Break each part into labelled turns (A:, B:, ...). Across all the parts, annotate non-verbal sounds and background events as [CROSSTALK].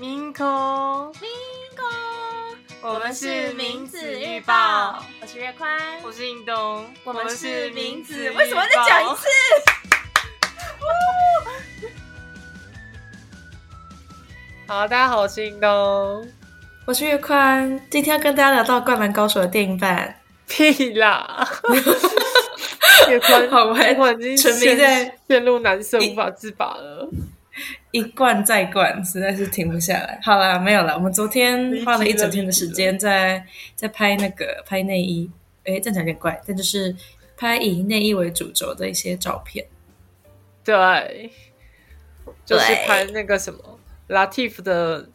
A: 明空，
B: 明空，
A: 我们是名字预报，
B: 我是月宽，
A: 我是印东，
B: 我们是名字，
A: 预
B: 为什么再讲一次？[LAUGHS]
A: 好，大家好，我是印东。
B: 我是月宽，今天要跟大家聊到《灌篮高手》的电影版。
A: 屁啦！[LAUGHS] 月宽，
B: 好我
A: 已经
B: 沉迷在
A: 陷入男生无法自拔了。
B: 一罐再罐，实在是停不下来。好啦，没有了。我们昨天花了一整天的时间在在拍那个拍内衣，诶，这样讲有点怪，但就是拍以内衣为主轴的一些照片。
A: 对，就是拍那个什么 Latif 的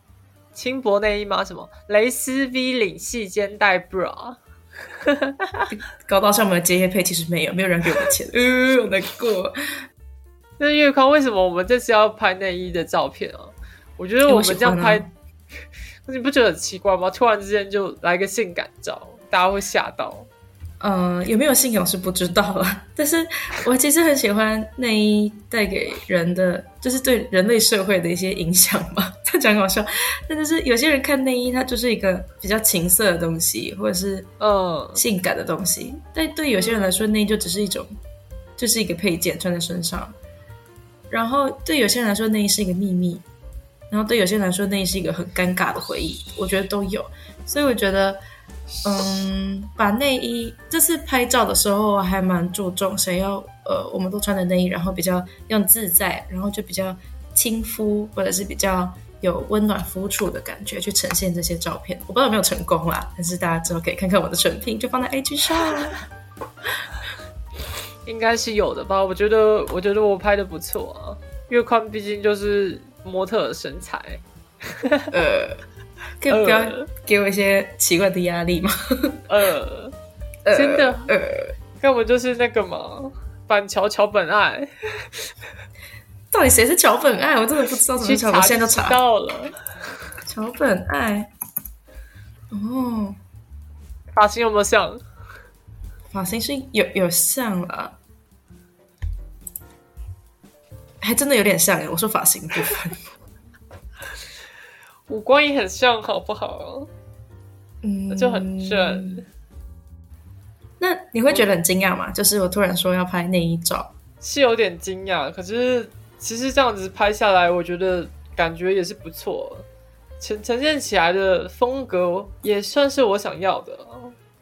A: 轻薄内衣吗？什么蕾丝 V 领细肩带 bra？
B: 高到像我们的接业配，其实没有，没有人给我们钱，[LAUGHS] 呃，我难过。
A: 那月康为什么我们这次要拍内衣的照片啊？我觉得我们这样拍，[LAUGHS] 你不觉得很奇怪吗？突然之间就来个性感照，大家会吓到。
B: 嗯，有没有信仰是不知道了，但是我其实很喜欢内衣带给人的，就是对人类社会的一些影响嘛。[LAUGHS] 这样讲很好笑，但就是有些人看内衣，它就是一个比较情色的东西，或者是
A: 嗯，
B: 性感的东西。但对有些人来说，内衣就只是一种，就是一个配件穿在身上。然后对有些人来说，内衣是一个秘密；然后对有些人来说，内衣是一个很尴尬的回忆。我觉得都有，所以我觉得，嗯，把内衣这次拍照的时候还蛮注重，想要呃，我们都穿的内衣，然后比较用自在，然后就比较亲肤，或者是比较有温暖肤触的感觉去呈现这些照片。我不知道有没有成功啦，但是大家之后可以看看我的成品，就放在 IG 上。[LAUGHS]
A: 应该是有的吧？我觉得，我觉得我拍的不错。月宽毕竟就是模特的身材，
B: 呃，可以不要
A: 呃
B: 给我一些奇怪的压力吗？[LAUGHS]
A: 呃，
B: 呃
A: 真的
B: 呃，
A: 要么就是那个嘛，板桥桥本爱。
B: 到底谁是桥本爱？我真的不知道怎么查，我现在就
A: 就知
B: 查。
A: 到了。
B: 桥本爱，哦，
A: 发型有没有像？
B: 发型是有有像了，还真的有点像耶。我说发型部分，[LAUGHS]
A: 五官也很像，好不好？
B: 嗯，
A: 就很正。
B: 那你会觉得很惊讶吗？就是我突然说要拍内衣照，
A: 是有点惊讶，可是其实这样子拍下来，我觉得感觉也是不错，呈呈现起来的风格也算是我想要的，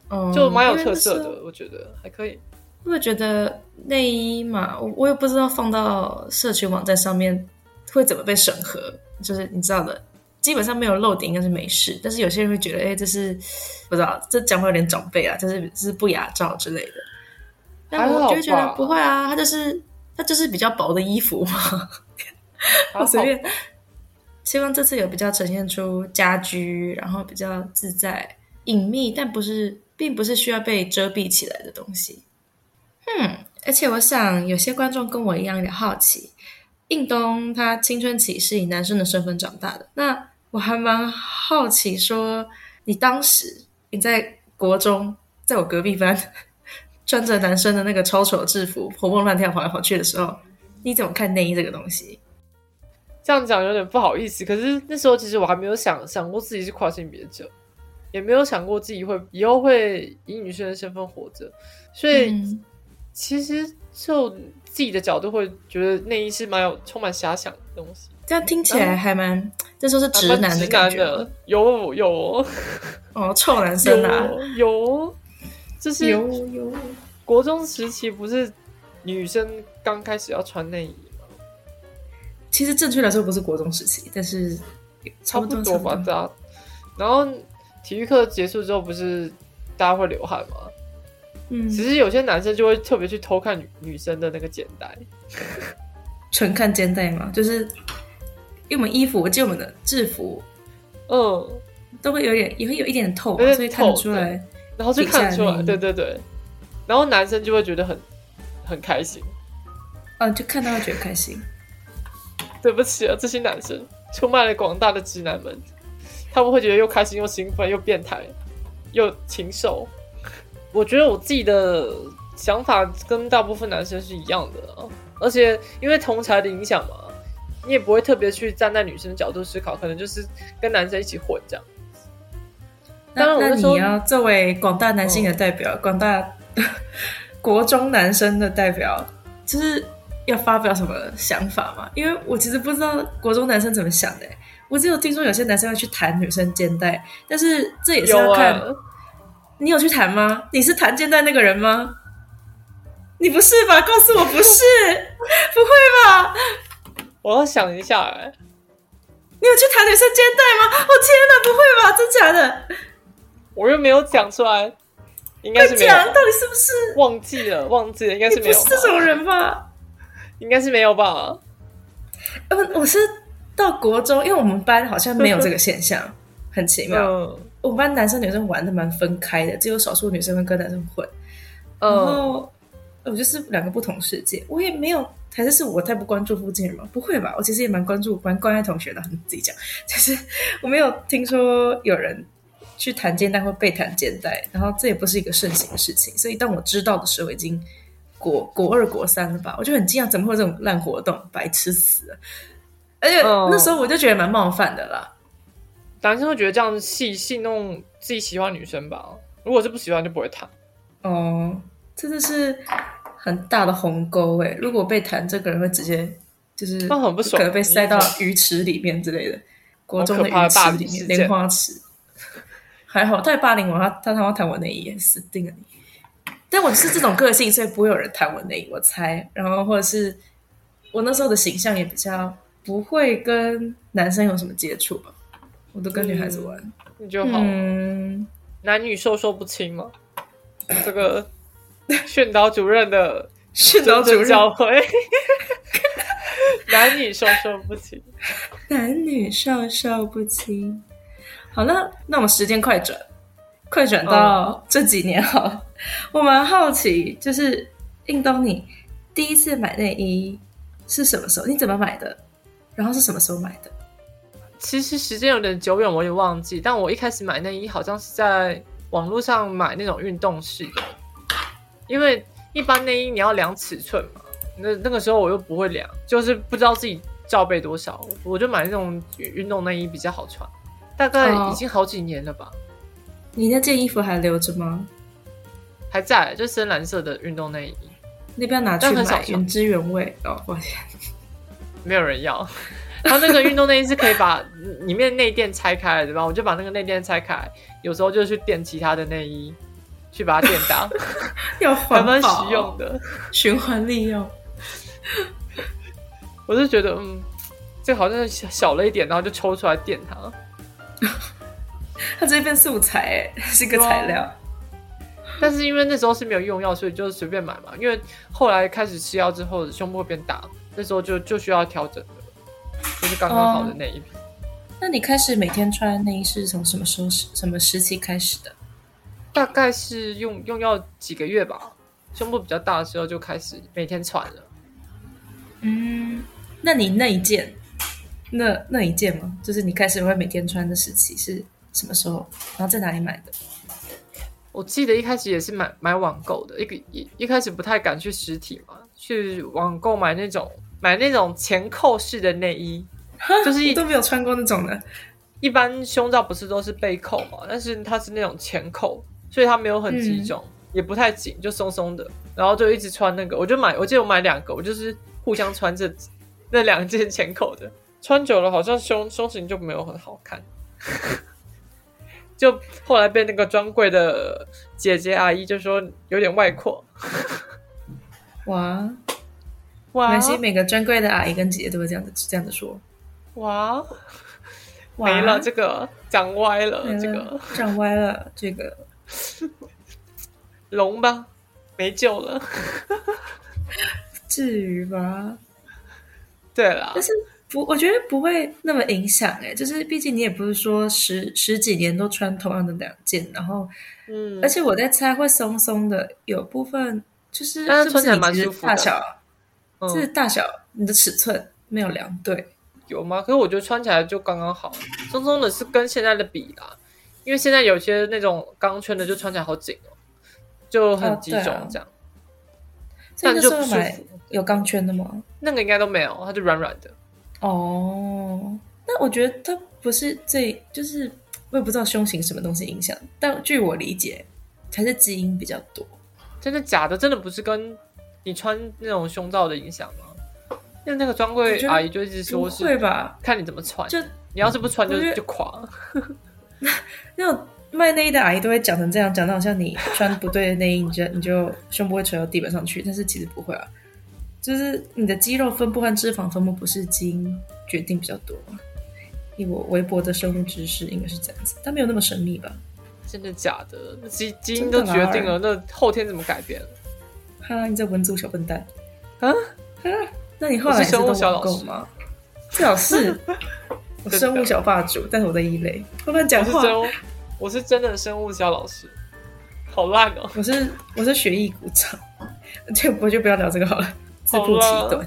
B: 嗯，
A: 就蛮有特色的，我觉得还可以。
B: 我会觉得内衣嘛，我我也不知道放到社群网站上面会怎么被审核，就是你知道的，基本上没有漏点应该是没事。但是有些人会觉得，哎，这是不知道，这讲话有点长辈啊，这是这是不雅照之类的。但我就觉得
A: 吧
B: 不会啊，它就是它就是比较薄的衣服嘛，[LAUGHS] 我随便。希望这次有比较呈现出家居，然后比较自在、隐秘，但不是，并不是需要被遮蔽起来的东西。嗯，而且我想有些观众跟我一样有点好奇，印东他青春期是以男生的身份长大的，那我还蛮好奇说，你当时你在国中，在我隔壁班，穿着男生的那个超丑制服，活蹦乱跳跑来跑去的时候，你怎么看内衣这个东西？
A: 这样讲有点不好意思，可是那时候其实我还没有想想过自己是跨性别者，也没有想过自己会以后会以女生的身份活着，所以
B: 嗯
A: 其实就自己的角度会觉得内衣是蛮有充满遐想的东西。
B: 这样听起来还蛮，这时候是直男的
A: 直
B: 感觉
A: 的有有 [LAUGHS]
B: 哦，臭男生啊，
A: 有有，就是
B: 有有，
A: 国中时期不是女生刚开始要穿内衣吗？
B: 其实正确来说不是国中时期，但是
A: 差不
B: 多
A: 多吧。然后体育课结束之后，不是大家会流汗吗？
B: 嗯，
A: 只是有些男生就会特别去偷看女女生的那个肩带，
B: 纯看肩带嘛，就是因为我们衣服，我记得我们的制服
A: 嗯，
B: 都会有点，也会有一点透所以看出来。
A: 然后就看得出来，对对对。然后男生就会觉得很很开心。
B: 嗯，就看到会觉得开心。
A: 对不起啊，这些男生出卖了广大的直男们，他们会觉得又开心又兴奋又变态又禽兽。我觉得我自己的想法跟大部分男生是一样的啊，而且因为同才的影响嘛，你也不会特别去站在女生的角度思考，可能就是跟男生一起混这样。
B: 那那你要作为广大男性的代表，广大国中男生的代表，就是要发表什么想法吗？因为我其实不知道国中男生怎么想的。我只有听说有些男生要去弹女生肩带，但是这也是要看。你有去弹吗？你是弹肩带那个人吗？你不是吧？告诉我不是，[LAUGHS] 不会吧？
A: 我要想一下哎，
B: 你有去弹女生肩带吗？我天哪，不会吧？真假的？
A: 我又没有讲出来，应该是没有。到
B: 底是不是
A: 忘记了？忘记了，应该是没有。
B: 不是这种人吧？
A: 应该是没有吧？
B: 呃，我是到国中，因为我们班好像没有这个现象，很奇妙。我们班男生女生玩的蛮分开的，只有少数女生会跟男生混。然后。我就是两个不同世界，我也没有，还是是我太不关注附近人吗？不会吧，我其实也蛮关注、蛮关爱同学的。你自己讲，[LAUGHS] 就是我没有听说有人去弹肩带或被弹肩带，然后这也不是一个盛行的事情。所以当我知道的时候，已经国国二、国三了吧？我就很惊讶，怎么会有这种烂活动，白痴死了！而且那时候我就觉得蛮冒犯的啦。
A: 男生会觉得这样戏戏弄自己喜欢女生吧？如果是不喜欢，就不会谈。
B: 哦。真的是很大的鸿沟哎！如果被弹，这个人会直接就是
A: 很不爽，
B: 可能被塞到鱼池里面之类的。国中的鱼池里面，莲花池。还好，他霸凌我，他他他妈弹我内衣，死定了你！但我是这种个性，所以不会有人弹我内衣，我猜。然后或者是我那时候的形象也比较不会跟男生有什么接触吧，我都跟女孩子玩，
A: 你就好。嗯，男女授受不亲嘛，这个。训导主任的
B: 训导主任
A: 教诲，[LAUGHS] 男女授受不亲，
B: 男女授受不亲。好，那那我们时间快转，快转到这几年哈。我蛮好奇，就是印东，你第一次买内衣是什么时候？你怎么买的？然后是什么时候买的？
A: 其实时间有点久远，我也忘记。但我一开始买内衣，好像是在网络上买那种运动式的。因为一般内衣你要量尺寸嘛，那那个时候我又不会量，就是不知道自己罩杯多少，我就买那种运动内衣比较好穿。大概已经好几年了吧？
B: 你那件衣服还留着吗？
A: 还在，就深蓝色的运动内衣。
B: 你不要拿去买，原汁原味哦。我天，
A: 没有人要。它那个运动内衣是可以把里面内垫拆开，对吧？我就把那个内垫拆开，有时候就去垫其他的内衣。去把它垫到，[LAUGHS]
B: 要
A: 还蛮实用的，
B: 循环利用。[LAUGHS]
A: 我是觉得，嗯，这好像小小了一点，然后就抽出来垫它。[LAUGHS]
B: 它这份素材，哎，是个材料。
A: 但是因为那时候是没有用药，所以就随便买嘛。因为后来开始吃药之后，胸部会变大，那时候就就需要调整的，就是刚刚好的那一批。
B: 那你开始每天穿内衣是从什么时候、什么时期开始的？
A: 大概是用用药几个月吧，胸部比较大的时候就开始每天穿了。
B: 嗯，那你那一件，那那一件吗？就是你开始会每天穿的时期是什么时候？然后在哪里买的？
A: 我记得一开始也是买买网购的，一个一一开始不太敢去实体嘛，去网购买那种买那种前扣式的内衣，就是
B: 都没有穿过那种的。
A: 一般胸罩不是都是背扣嘛，但是它是那种前扣。所以它没有很集中，也不太紧，就松松的，然后就一直穿那个。我就买，我记得我买两个，我就是互相穿这那两件前扣的，穿久了好像胸胸型就没有很好看，[LAUGHS] 就后来被那个专柜的姐姐阿姨就说有点外扩。
B: 哇哇！没关每个专柜的阿姨跟姐姐都会这样子这样子说。
A: 哇，[LAUGHS] 没了这个长歪了，这个
B: 长歪了这个。[LAUGHS]
A: 龙吧，没救了，[LAUGHS]
B: 至于吧？
A: 对了，
B: 但是不，我觉得不会那么影响哎，就是毕竟你也不是说十十几年都穿同样的两件，然后，嗯，而且我在猜会松松的，有部分就是
A: 但是穿起来蛮舒服
B: 大小，是大小，你的尺寸没有量对，
A: 有吗？可是我觉得穿起来就刚刚好，松松的是跟现在的比啦。因为现在有些那种钢圈的就穿起来好紧哦，就很集中这样。
B: 但就不舒服。有钢圈的吗？[LAUGHS]
A: 那个应该都没有，它就软软的。
B: 哦，那我觉得它不是最，就是我也不知道胸型什么东西影响，但据我理解，还是基因比较多。
A: 真的假的？真的不是跟你穿那种胸罩的影响吗？因为那个专柜阿姨就一直说是
B: 会吧，
A: 看你怎么穿，
B: 就
A: 你要是不穿就就垮。[LAUGHS]
B: 那种卖内衣的阿姨都会讲成这样，讲到好像你穿不对的内衣，你就你就胸部会垂到地板上去，但是其实不会啊，就是你的肌肉分布和脂肪分布不是基因决定比较多吗？以我微薄的生物知识，应该是这样子，但没有那么神秘吧？
A: 真的假的？基基因都决定了，那后天怎么改变？
B: 哈，你这文组小笨蛋啊！那你后来
A: 生物
B: 小
A: 老师
B: 吗？最好是 [LAUGHS] 我生物小霸主，但是我在一类，乱讲话。
A: 我是真的生物小老师，好烂哦！
B: 我是我是学艺鼓掌，[LAUGHS] 这我就不要聊这个好了，自不其短。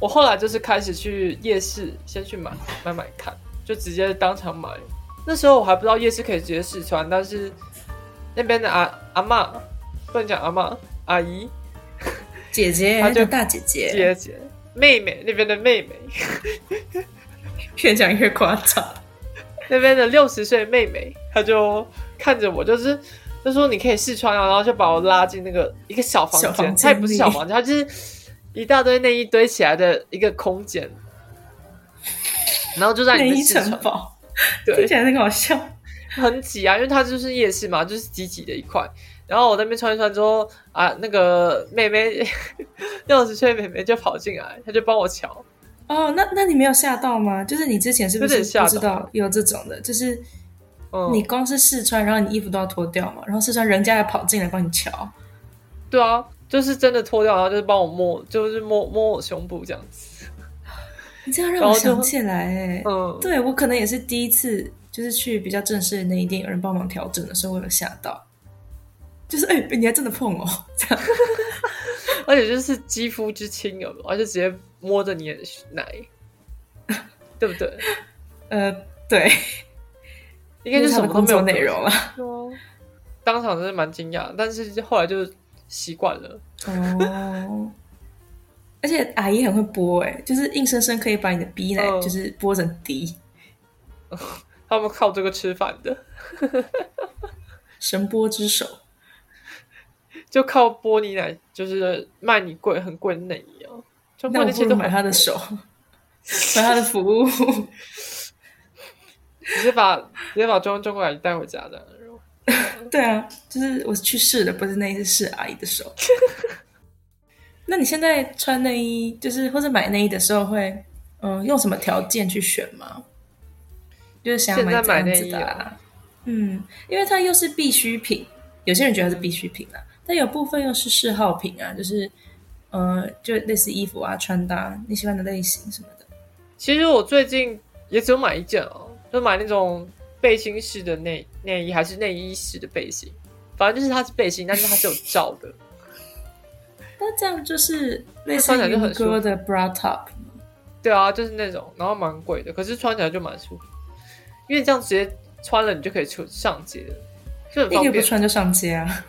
A: 我后来就是开始去夜市，先去买买买看，就直接当场买。那时候我还不知道夜市可以直接试穿，但是那边的阿阿妈不能讲阿妈阿姨。
B: 姐姐，她就大姐姐，
A: 姐姐，妹妹那边的妹妹，
B: 越讲越夸张。
A: 那边的六十岁妹妹，她就看着我，就是就说你可以试穿啊，然后就把我拉进那个一个小房间，它也不是小房间，它就是一大堆内衣堆起来的一个空间，然后就在里面试穿。
B: 对，听起来很好笑，
A: 很挤啊，因为它就是夜市嘛，就是挤挤的一块。然后我那边穿一穿之后啊，那个妹妹六十岁妹妹就跑进来，她就帮我瞧。
B: 哦，那那你没有吓到吗？就是你之前是不是不知道有这种的？就是你光是试穿，然后你衣服都要脱掉嘛，然后试穿人家还跑进来帮你瞧。
A: 对啊，就是真的脱掉，然后就是帮我摸，就是摸摸我胸部这样子。
B: 你这样让我想起来，哎，嗯，对我可能也是第一次，就是去比较正式的那一店，有人帮忙调整的时候，我有吓到。就是哎，你还真的碰哦，这样，[LAUGHS]
A: 而且就是肌肤之亲有，而且直接摸着你的奶，对不对？[LAUGHS]
B: 呃，对，
A: 应该就什么都没有
B: 内容了。
A: 当场真的蛮惊讶，但是后来就习惯了。哦，
B: 而且阿姨很会剥，哎，就是硬生生可以把你的逼奶就是剥成滴。[LAUGHS]
A: 他们靠这个吃饭的，
B: 神剥之手。
A: 就靠玻璃奶，就是卖你贵很贵的内衣啊！
B: 那我不如买他的手，买他的服务，[LAUGHS]
A: 直接把直接把中中国阿姨带回家的。[LAUGHS]
B: 对啊，就是我去试的，不是那一次试阿姨的手。[LAUGHS] 那你现在穿内衣，就是或者买内衣的时候，会嗯用什么条件去选吗？就是想买这样子的，嗯，因为它又是必需品，有些人觉得它是必需品啊。但有部分又是嗜好品啊，就是，呃，就类似衣服啊、穿搭，你喜欢的类型什么的。
A: 其实我最近也只有买一件哦，就买那种背心式的内内衣，还是内衣式的背心，反正就是它是背心，但是它是有罩的。[LAUGHS]
B: 那这样就是类似于哥的 bra top
A: 对啊，就是那种，然后蛮贵的，可是穿起来就蛮舒服，因为这样直接穿了，你就可以出上街，就很方便。
B: 不穿就上街啊。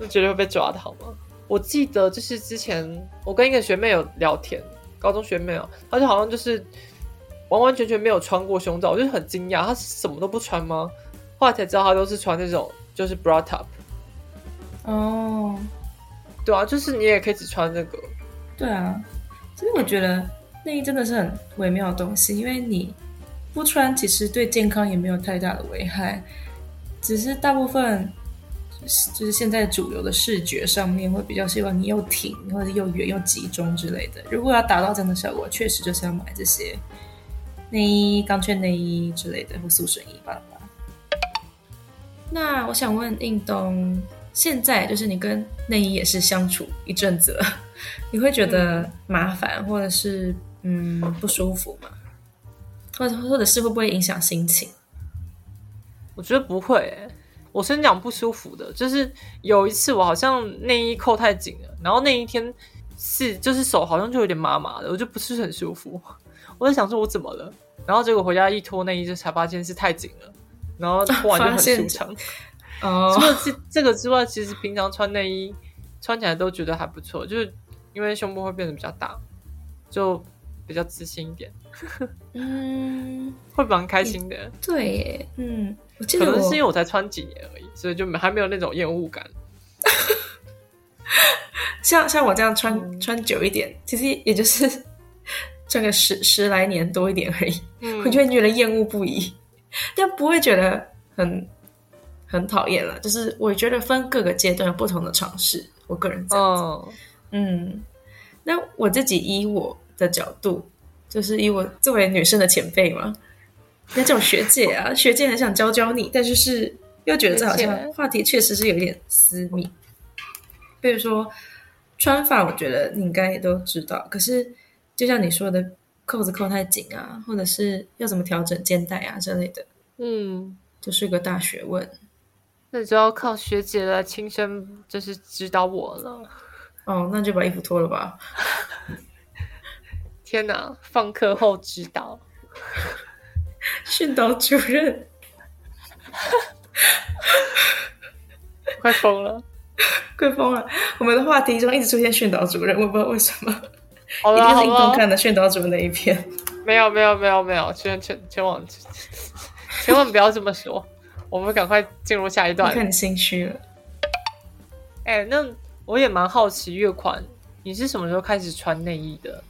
A: 就绝对会被抓的好吗？我记得就是之前我跟一个学妹有聊天，高中学妹哦，她就好像就是完完全全没有穿过胸罩，我就很惊讶，她什么都不穿吗？后来才知道她都是穿那种就是 bra top。哦，对啊，就是你也可以只穿这个。
B: 对啊，其实我觉得内衣真的是很微妙的东西，因为你不穿其实对健康也没有太大的危害，只是大部分。就是现在主流的视觉上面会比较希望你又挺或者又圆又集中之类的。如果要达到这样的效果，确实就是要买这些内衣、钢圈内衣之类的或塑身衣吧。那我想问印东，现在就是你跟内衣也是相处一阵子了，你会觉得麻烦或者是嗯不舒服吗？或者或者是会不会影响心情？
A: 我觉得不会。我先讲不舒服的，就是有一次我好像内衣扣太紧了，然后那一天是就是手好像就有点麻麻的，我就不是很舒服。我在想说我怎么了，然后结果回家一脱内衣就才发现是太紧了，然后 [LAUGHS] 脱完就很舒畅。哦，[LAUGHS] 除了这这个之外，其实平常穿内衣穿起来都觉得还不错，就是因为胸部会变得比较大，就比较自信一点，
B: 嗯，
A: 会蛮开心的。
B: 对耶，嗯，我记
A: 可
B: 得
A: 是因为我才穿几年而已，所以就没还没有那种厌恶感。[LAUGHS]
B: 像像我这样穿、
A: 嗯
B: 穿久一点，其实也就是穿个十十来年多一点而已，
A: 嗯
B: 我就会觉得厌恶不已，但不会觉得很很讨厌了。就是我觉得分各个阶段有不同的尝试，我个人这样子。
A: 嗯，
B: 嗯，那我自己以我的角度，就是以我作为女生的前辈嘛，那叫我学姐啊，[LAUGHS] 学姐很想教教你，但是是又觉得这好像话题确实是有一点私密。比如说穿法，我觉得你应该也都知道，可是就像你说的，扣子扣太紧啊，或者是要怎么调整肩带啊之类的，
A: 嗯，
B: 就是个大学问。
A: 那就要靠学姐来亲身就是指导我了。
B: 哦，那就把衣服脱了吧。[LAUGHS]
A: 天哪，放课后指导，[LAUGHS]
B: 训导主任，[LAUGHS]
A: 快疯了。[LAUGHS]
B: 快疯了！我们的话题中一直出现训导主任，我不知道为什么，
A: 好了
B: 一定是运动，看的训导主任那一篇。
A: 没有没有没有没有，千千千万千万不要这么说。我们赶快进入下一
B: 我
A: 段。
B: 看你心虚了。
A: 哎、那我也蛮好奇，月款你是什么时候开始穿内衣的？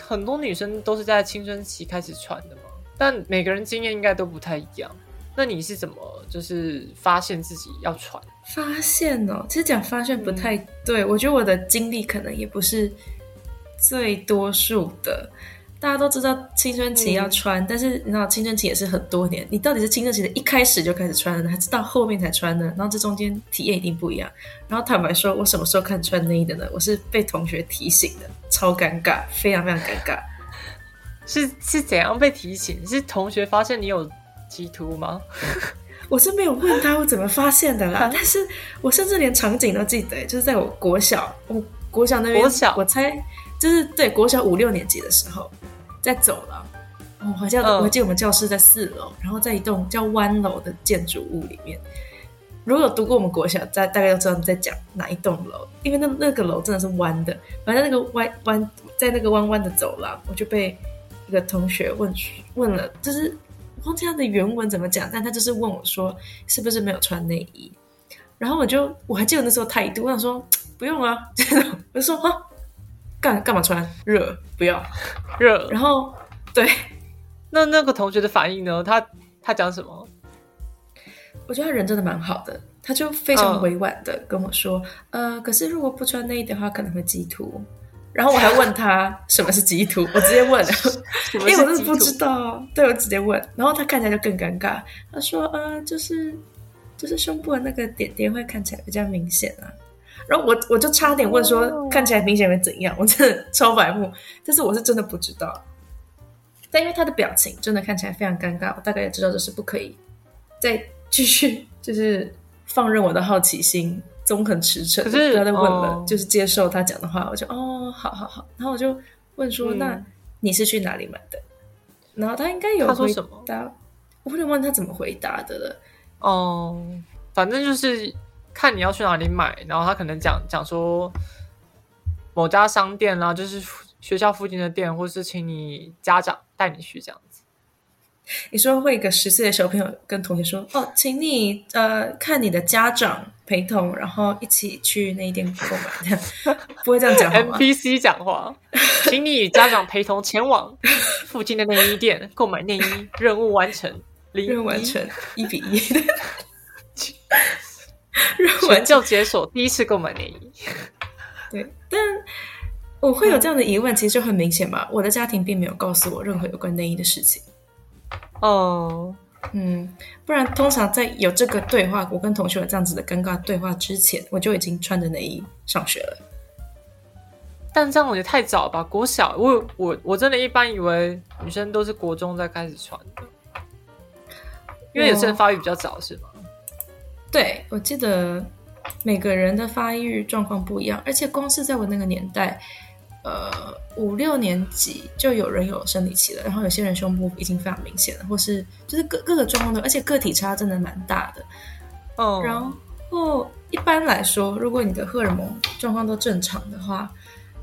A: 很多女生都是在青春期开始穿的嘛，但每个人经验应该都不太一样。那你是怎么就是发现自己要穿？
B: 发现哦，其实讲发现不太对，我觉得我的经历可能也不是最多数的。大家都知道青春期要穿，但是你知道青春期也是很多年，你到底是青春期的一开始就开始穿呢，还是到后面才穿呢？然后这中间体验一定不一样。然后坦白说，我什么时候看穿内衣的呢？我是被同学提醒的，超尴尬，非常非常尴尬。
A: 是是怎样被提醒？是同学发现你有鸡突吗？[LAUGHS]
B: 我是没有问他我怎么发现的啦，但是我甚至连场景都记得，就是在我国小，我国小那边，
A: 国小
B: 我猜就是对国小五六年级的时候，在走廊，哦我好像、
A: 嗯
B: 我还记得我们教室在四楼，然后在一栋叫湾楼的建筑物里面。如果有读过我们国小，大大概都知道你在讲哪一栋楼，因为那那个楼真的是弯的，反正那个弯弯在那个弯弯的走廊，我就被一个同学问问了，就是我忘记他的原文怎么讲，但他就是问我说是不是没有穿内衣，然后我就我还记得那时候态度，我想说不用啊，[LAUGHS] 我就说啊干干嘛穿热不要，
A: 热。
B: 然后对
A: 那那个同学的反应呢？他他讲什么？
B: 我觉得他人真的蛮好的，他就非常
A: 嗯
B: 委婉的跟我说，呃，可是如果不穿内衣的话，可能会激突。然后我还问他什么是激突，[LAUGHS] 我直接问。因为我真的不知道，对我直接问，然后他看起来就更尴尬，他说，呃，就是就是胸部的那个点点会看起来比较明显啊。然后我我就差点问说，
A: 哦。
B: 看起来明显会怎样？我真的超白目，但是我是真的不知道。但因为他的表情真的看起来非常尴尬，我大概也知道这是不可以再继续就是放任我的好奇心纵横驰骋，
A: 可是
B: 不要再问了，
A: 哦
B: 就是接受他讲的话，我就哦，好好好，然后我就问说，
A: 嗯
B: 那你是去哪里买的？然后他应该有回
A: 他说什么
B: 答，我有点忘记他怎么回答的了。
A: 哦，反正就是看你要去哪里买，然后他可能讲讲说某家商店啦，就是学校附近的店，或是请你家长带你去这样子。
B: 你说会一个十岁的小朋友跟同学说：“哦，请你呃看你的家长陪同，然后一起去那一店购买。”这样不会这样讲
A: ？NPC 讲话，请你与家长陪同前往附近的内衣店购买内衣，任务完成，零
B: 任务完成一比一，[LAUGHS] 任务
A: 全
B: 完
A: 就解锁第一次购买内衣。
B: 对，但我会有这样的疑问，其实就很明显吧。我的家庭并没有告诉我任何有关内衣的事情。
A: 哦，
B: 嗯，不然通常在有这个对话，我跟同学有这样子的尴尬对话之前，我就已经穿着内衣上学了。
A: 但这样我觉得太早吧？国小，我我我真的一般以为女生都是国中才开始穿的，因为有些人发育比较早，是吗？
B: 对，我记得每个人的发育状况不一样，而且光是在我那个年代，呃，五六年级就有人有生理期了，然后有些人胸部已经非常明显了，或是就是各各个状况都，而且个体差真的蛮大的。
A: 哦，
B: 然后一般来说，如果你的荷尔蒙状况都正常的话，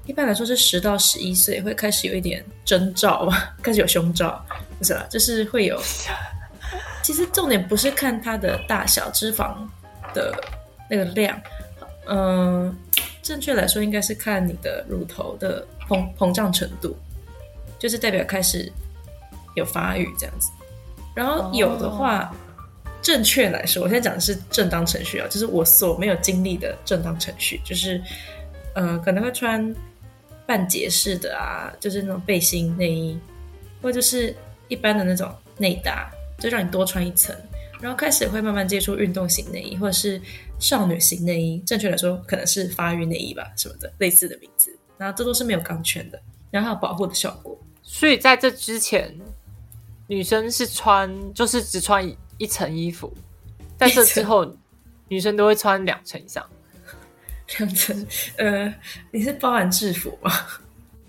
B: 一般来说是十到十一岁会开始有一点征兆吧，开始有胸罩，不是啦，就是会有。[LAUGHS] 其实重点不是看它的大小、脂肪的那个量，嗯，正确来说应该是看你的乳头的膨膨胀程度，就是代表开始有发育这样子。然后有的话，正确来说，我现在讲的是正当程序啊，就是我所没有经历的正当程序，就是呃可能会穿半截式的啊，就是那种背心内衣，或者就是一般的那种内搭。就让你多穿一层，然后开始会慢慢接触运动型内衣，或者是少女型内衣。正确来说，可能是发育内衣吧，什么的类似的名字。然后这都是没有钢圈的，然后还有保护的效果。
A: 所以在这之前，女生是穿就是只穿一层衣服，在这之后，女生都会穿两层以上。
B: 两层？呃，你是包含制服吗？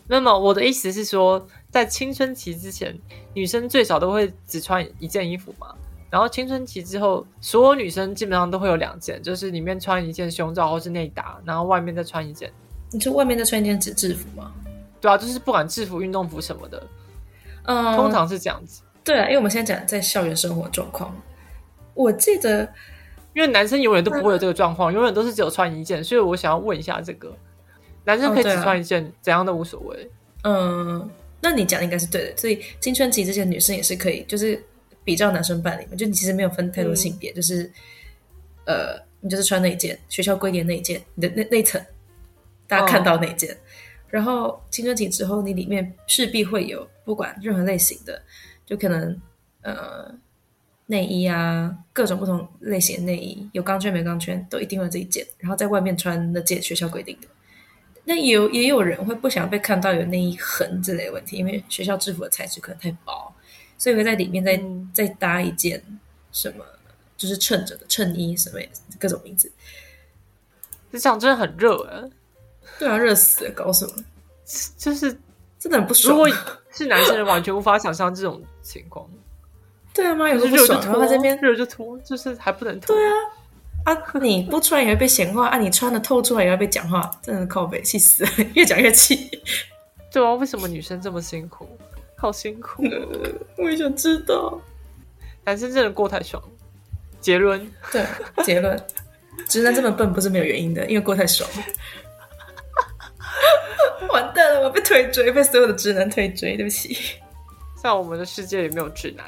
A: 那么我的意思是说。在青春期之前，女生最少都会只穿一件衣服嘛。然后青春期之后，所有女生基本上都会有两件，就是里面穿一件胸罩或是内搭，然后外面再穿一件。
B: 你说外面再穿一件制制服吗？
A: 对啊，就是不管制服、运动服什么的，
B: 嗯，
A: 通常是这样子。
B: 对啊，因为我们现在讲在校园生活状况，我记得，
A: 因为男生永远都不会有这个状况，永远都是只有穿一件，所以我想要问一下这个，男生可以只穿一件，怎样都无所谓。
B: 嗯。那你讲的应该是对的，所以青春期这些女生也是可以，就是比较男生伴侣嘛，就你其实没有分太多性别，就是呃，你就是穿那一件学校规定那一件，你的那那层大家看到那一件，然后青春期之后，你里面势必会有不管任何类型的，就可能呃内衣啊，各种不同类型的内衣，有钢圈没钢圈都一定会这一件，然后在外面穿那件学校规定的。那有也有人会不想被看到有内衣痕之类的问题，因为学校制服的材质可能太薄，所以会在里面再再搭一件什么，就是衬着的衬衣什么各种名字。
A: 这样真的很热啊！
B: 对啊，热死了，搞什么？
A: 就是
B: 真的很不爽。
A: 如果是男生，完全无法想象这种情况。
B: 对啊，妈有时候热就脱，这边
A: 热就脱，就是还不能脱。
B: 对啊。啊！[LAUGHS] 你不穿也会被闲话啊！你穿的透出来也要被讲话，真的靠背，气死了！[LAUGHS] 越讲越气。
A: 对啊，为什么女生这么辛苦？好辛苦！[LAUGHS]
B: 我也想知道。
A: 男生真的过太爽。结论？
B: 对，结论。直男这么笨不是没有原因的，因为过太爽。完蛋了，我被推追，被所有的直男推追，对不起。
A: 在我们的世界里没有直男。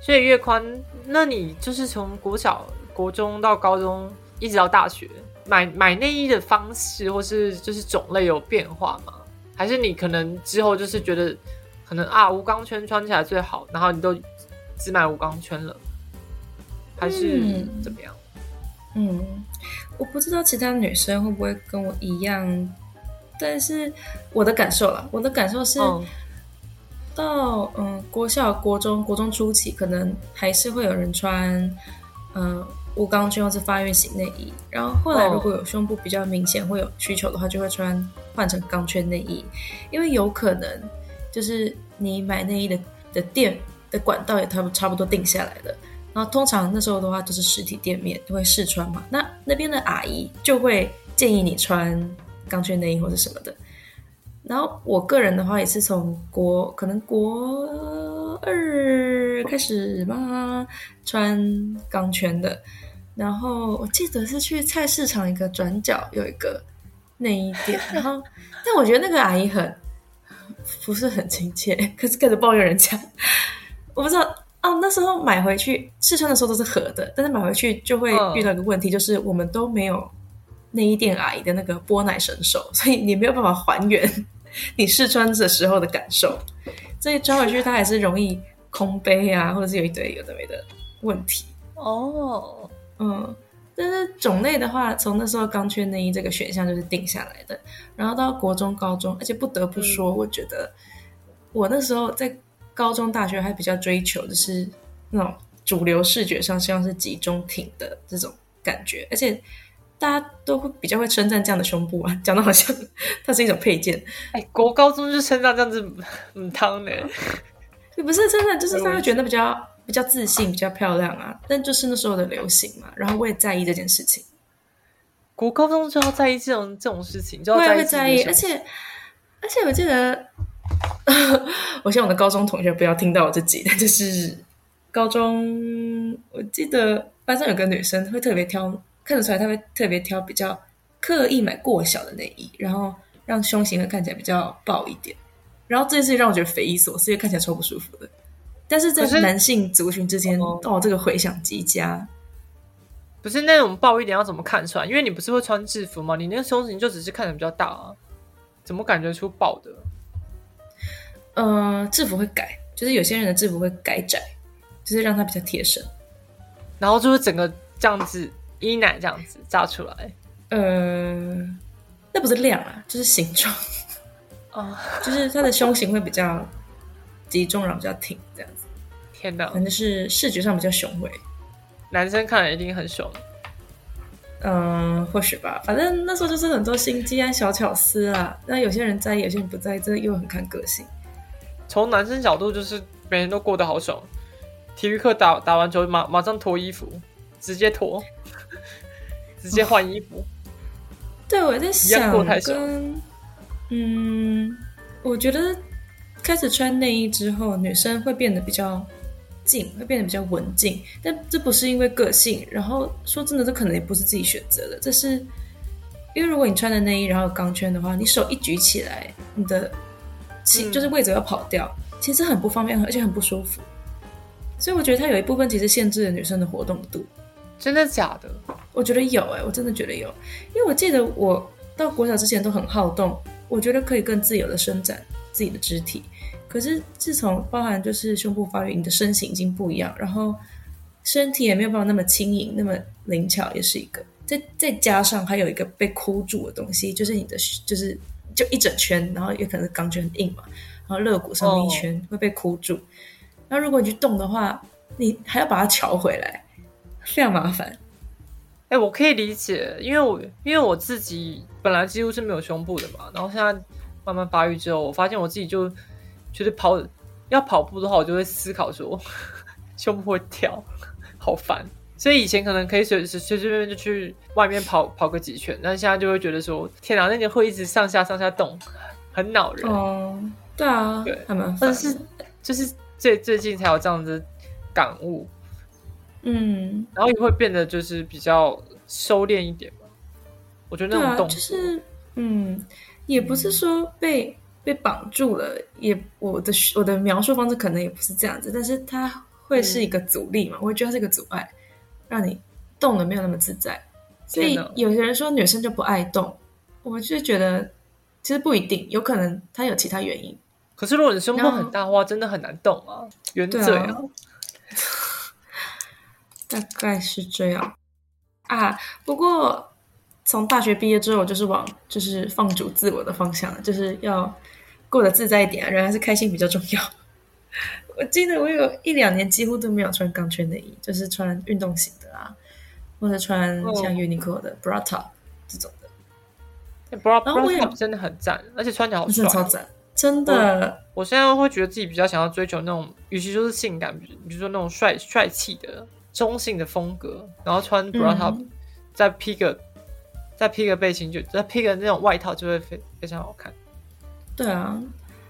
A: 所以月宽，那你就是从国小。国中到高中，一直到大学，买买内衣的方式或是就是种类有变化吗？还是你可能之后就是觉得可能啊无钢圈穿起来最好，然后你都只买无钢圈了，还是怎么样？
B: 嗯，我不知道其他女生会不会跟我一样，但是我的感受了，我的感受是到嗯国小、国中、国中初期，可能还是会有人穿嗯。无钢圈或是发育型内衣，然后后来如果有胸部比较明显会有需求的话，就会穿换成钢圈内衣，因为有可能就是你买内衣的的店的管道也差不差不多定下来了，然后通常那时候的话就是实体店面都会试穿嘛，那那边的阿姨就会建议你穿钢圈内衣或者什么的，然后我个人的话也是从国可能国二开始吧穿钢圈的。然后我记得是去菜市场一个转角有一个内衣店，然后 [LAUGHS] 但我觉得那个阿姨很不是很亲切，可是开始抱怨人家。我不知道哦，那时候买回去试穿的时候都是合的，但是买回去就会遇到一个问题，就是我们都没有内衣店阿姨的那个波奶神手，所以你没有办法还原 [LAUGHS] 你试穿的时候的感受，所以穿回去它还是容易空杯啊，或者是有一堆有的没的问题
A: 哦。
B: 嗯，但是种类的话，从那时候钢圈内衣这个选项就是定下来的。然后到国中、高中，而且不得不说，我觉得我那时候在高中、大学还比较追求的是那种主流视觉上希望是集中挺的这种感觉，而且大家都会比较会称赞这样的胸部啊，讲的好像 [LAUGHS] 它是一种配件。
A: 哎，国高中就称赞这样子，嗯，汤呢？
B: 也不是真的，就是大家觉得比较。比较自信，比较漂亮啊，但就是那时候的流行嘛。然后我也在意这件事情。
A: 国高中就要在意这种这种事情，就要
B: 会
A: 在意
B: 会在意，而且而且我记得，[LAUGHS] 我希望我的高中同学不要听到我自己，但就是高中，我记得班上有个女生会特别挑，看得出来她会特别挑比较刻意买过小的内衣，然后让胸型会看起来比较爆一点。然后这件事情让我觉得匪夷所思，因为看起来超不舒服的。但是在
A: 可是
B: 男性族群之间，
A: 哦
B: 哦，这个回响极佳。
A: 不是那种爆一点要怎么看出来？因为你不是会穿制服吗？你那个胸型就只是看着比较大啊，怎么感觉出爆的？
B: 呃，制服会改，就是有些人的制服会改窄，就是让它比较贴身。
A: 然后就是整个这样子衣奶这样子炸出来
B: 呃，那不是量啊，就是形状，
A: 啊！[LAUGHS]
B: 就是他的胸型会比较集中，然后比较挺，这样子，
A: 天哪
B: 反，正是视觉上比较雄伟。
A: 男生看了一定很爽。
B: 嗯、或许吧，反正那时候就是很多心机啊、小巧思啊。那有些人在意，有些人不在意，这个又很看个性。
A: 从男生角度，就是每天都过得好爽。体育课打打完球，马马上脱衣服，直接脱，[LAUGHS] 直接换衣服。
B: 对，我在
A: 样
B: 想
A: 过太爽
B: 跟嗯，我觉得开始穿内衣之后，女生会变得比较静，会变得比较文静。但这不是因为个性，然后说真的，这可能也不是自己选择的，这是因为如果你穿的内衣然后有钢圈的话，你手一举起来，你的就是位置要跑掉，其实很不方便，而且很不舒服。所以我觉得它有一部分其实限制了女生的活动度。
A: 真的假的？
B: 我觉得有哎、我真的觉得有，因为我记得我到国小之前都很好动，我觉得可以更自由的伸展自己的肢体。可是自从包含就是胸部发育，你的身形已经不一样，然后身体也没有办法那么轻盈、那么灵巧，也是一个。再再加上还有一个被箍住的东西，就是你的就是就一整圈，然后也可能是钢圈很硬嘛，然后肋骨上面一圈会被箍住。那如果你去动的话，你还要把它调回来，非常麻烦。
A: 哎、我可以理解，因为我因为我自己本来几乎是没有胸部的嘛，然后现在慢慢发育之后，我发现我自己就觉得跑要跑步的话，我就会思考说胸部会跳，好烦。所以以前可能可以随随随随便便就去外面跑跑个几圈，但现在就会觉得说，天哪，那个会一直上下上下动，很恼人。
B: 哦，对啊，
A: 对
B: 还蛮烦。
A: 但是就是最最近才有这样子感悟，
B: 嗯，
A: 然后也会变得就是比较收敛一点吧。我觉得那种动作，
B: 就是嗯，也不是说被被绑住了，也我的我的描述方式可能也不是这样子，但是它会是一个阻力嘛，我会觉得它是一个阻碍，让你动的没有那么自在。所以有些人说女生就不爱动，我就觉得其实不一定，有可能她有其他原因。
A: 可是如果你胸部很大的话，真的很难动啊。原
B: 对啊 [LAUGHS] 大概是这样啊。不过从大学毕业之后，我就是往就是放逐自我的方向，就是要过得自在一点啊，人还是开心比较重要。[LAUGHS] 我记得我有一两年几乎都没有穿钢圈内衣，就是穿运动型的啊，或者穿
A: 哦
B: 像 Uniqlo 的 bra top 这种的，
A: 那 bra bra
B: 也
A: top 真的很赞，而且穿起来好帅。
B: 超赞，真的。
A: 我现在会觉得自己比较想要追求那种，与其说是性感，比如说那种帅帅气的中性的风格，然后穿 bra top，、
B: 嗯
A: 再披个再披个背心就，再披个那种外套就会非非常好看，
B: 对啊，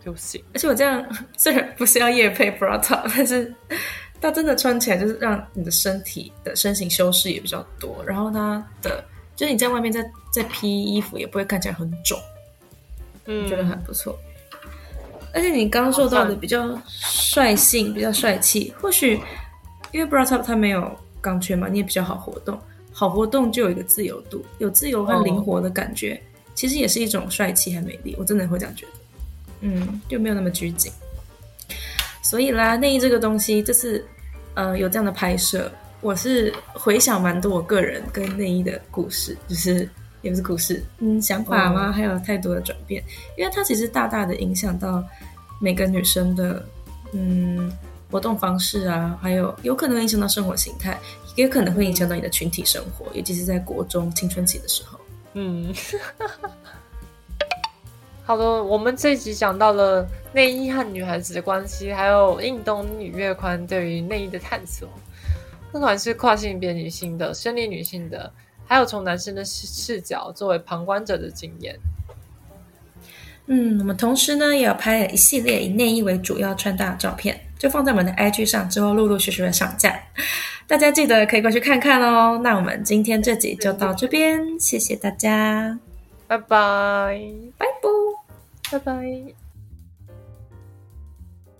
A: 就行。
B: 而且我这样 [LAUGHS] 虽然不是要夜配 bra top，但是它真的穿起来就是让你的身体的身形修饰也比较多，然后它的就是你在外面再再披衣服也不会看起来很肿，
A: 嗯，
B: 觉得很不错。而且你刚刚说到的比较率性、比较帅气，或许因为 bra top 它没有钢圈嘛，你也比较好活动，好活动就有一个自由度，有自由和灵活的感觉，其实也是一种帅气和美丽。我真的会这样觉得，嗯，就没有那么拘谨。所以啦，内衣这个东西，这次呃有这样的拍摄，我是回想蛮多我个人跟内衣的故事，就是也不是故事，嗯，想法嘛？还有太多的转变，因为它其实大大的影响到每个女生的嗯活动方式啊，还有有可能会影响到生活形态，也有可能会影响到你的群体生活，尤其是在国中青春期的时候。
A: 嗯，[LAUGHS] 好的，我们这一集讲到了内衣和女孩子的关系，还有印东女月宽对于内衣的探索。不管是跨性别女性的、生理女性的，还有从男生的视视角作为旁观者的经验。
B: 嗯，我们同时呢也有拍了一系列以内衣为主要穿搭的照片，就放在我们的 IG 上，之后陆陆续续的上架，大家记得可以过去看看哦。那我们今天这集就到这边，谢谢大家，
A: 拜拜，
B: 拜拜。
A: 拜拜。